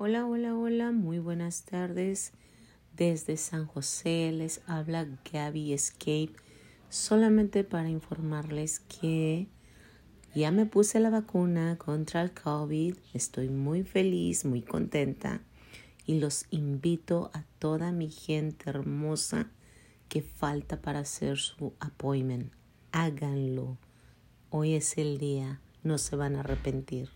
Hola, hola, hola, muy buenas tardes. Desde San José les habla Gaby Escape, solamente para informarles que ya me puse la vacuna contra el COVID. Estoy muy feliz, muy contenta y los invito a toda mi gente hermosa que falta para hacer su appointment. Háganlo. Hoy es el día, no se van a arrepentir.